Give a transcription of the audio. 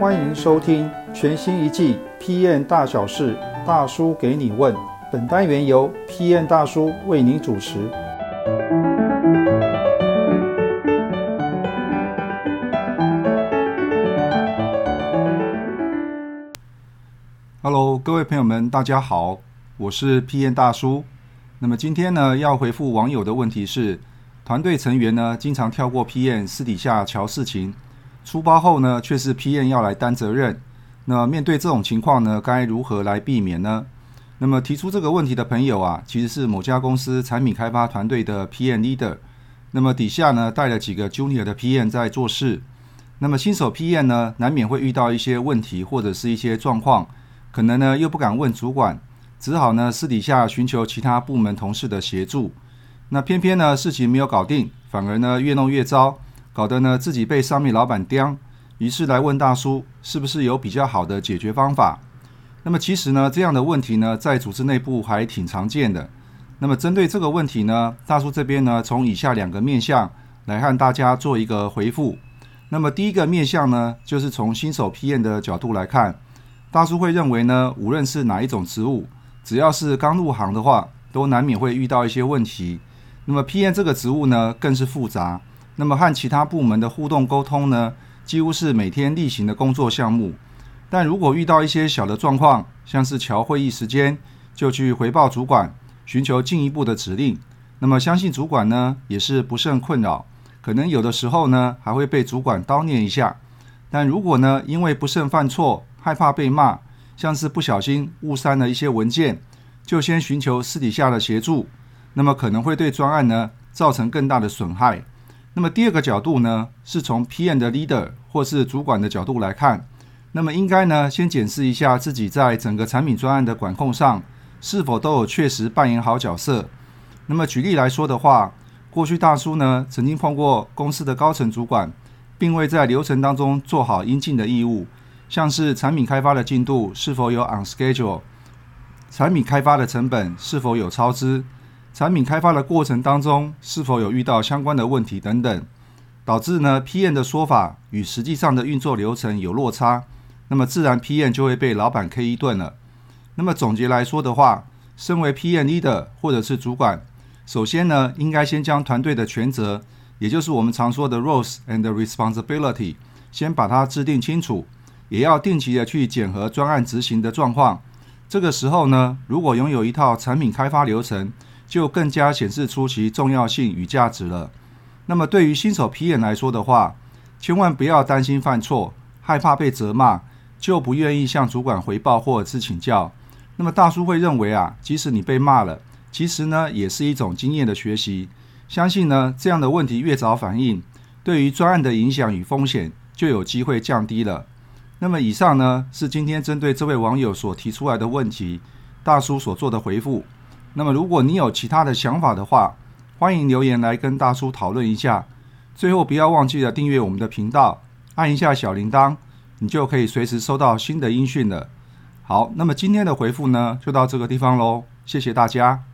欢迎收听全新一季《PM 大小事》，大叔给你问。本单元由 PM 大叔为您主持。Hello，各位朋友们，大家好，我是 PM 大叔。那么今天呢，要回复网友的问题是：团队成员呢，经常跳过 PM，私底下瞧事情。出包后呢，却是 PM 要来担责任。那面对这种情况呢，该如何来避免呢？那么提出这个问题的朋友啊，其实是某家公司产品开发团队的 PM leader。那么底下呢，带了几个 junior 的 PM 在做事。那么新手 PM 呢，难免会遇到一些问题或者是一些状况，可能呢又不敢问主管，只好呢私底下寻求其他部门同事的协助。那偏偏呢事情没有搞定，反而呢越弄越糟。搞得呢自己被上面老板刁，于是来问大叔是不是有比较好的解决方法。那么其实呢这样的问题呢在组织内部还挺常见的。那么针对这个问题呢，大叔这边呢从以下两个面向来和大家做一个回复。那么第一个面向呢就是从新手 PM 的角度来看，大叔会认为呢无论是哪一种职务，只要是刚入行的话，都难免会遇到一些问题。那么 PM 这个职务呢更是复杂。那么和其他部门的互动沟通呢，几乎是每天例行的工作项目。但如果遇到一些小的状况，像是调会议时间，就去回报主管，寻求进一步的指令。那么相信主管呢，也是不胜困扰。可能有的时候呢，还会被主管叨念一下。但如果呢，因为不慎犯错，害怕被骂，像是不小心误删了一些文件，就先寻求私底下的协助，那么可能会对专案呢，造成更大的损害。那么第二个角度呢，是从 PM 的 leader 或是主管的角度来看，那么应该呢先检视一下自己在整个产品专案的管控上是否都有确实扮演好角色。那么举例来说的话，过去大叔呢曾经碰过公司的高层主管，并未在流程当中做好应尽的义务，像是产品开发的进度是否有 on schedule，产品开发的成本是否有超支。产品开发的过程当中，是否有遇到相关的问题等等，导致呢 PM 的说法与实际上的运作流程有落差，那么自然 PM 就会被老板 K 一顿了。那么总结来说的话，身为 PM leader 或者是主管，首先呢应该先将团队的权责，也就是我们常说的 roles and responsibility，先把它制定清楚，也要定期的去检核专案执行的状况。这个时候呢，如果拥有一套产品开发流程，就更加显示出其重要性与价值了。那么对于新手 PM 来说的话，千万不要担心犯错，害怕被责骂，就不愿意向主管回报或者是请教。那么大叔会认为啊，即使你被骂了，其实呢也是一种经验的学习。相信呢这样的问题越早反映，对于专案的影响与风险就有机会降低了。那么以上呢是今天针对这位网友所提出来的问题，大叔所做的回复。那么，如果你有其他的想法的话，欢迎留言来跟大叔讨论一下。最后，不要忘记了订阅我们的频道，按一下小铃铛，你就可以随时收到新的音讯了。好，那么今天的回复呢，就到这个地方喽，谢谢大家。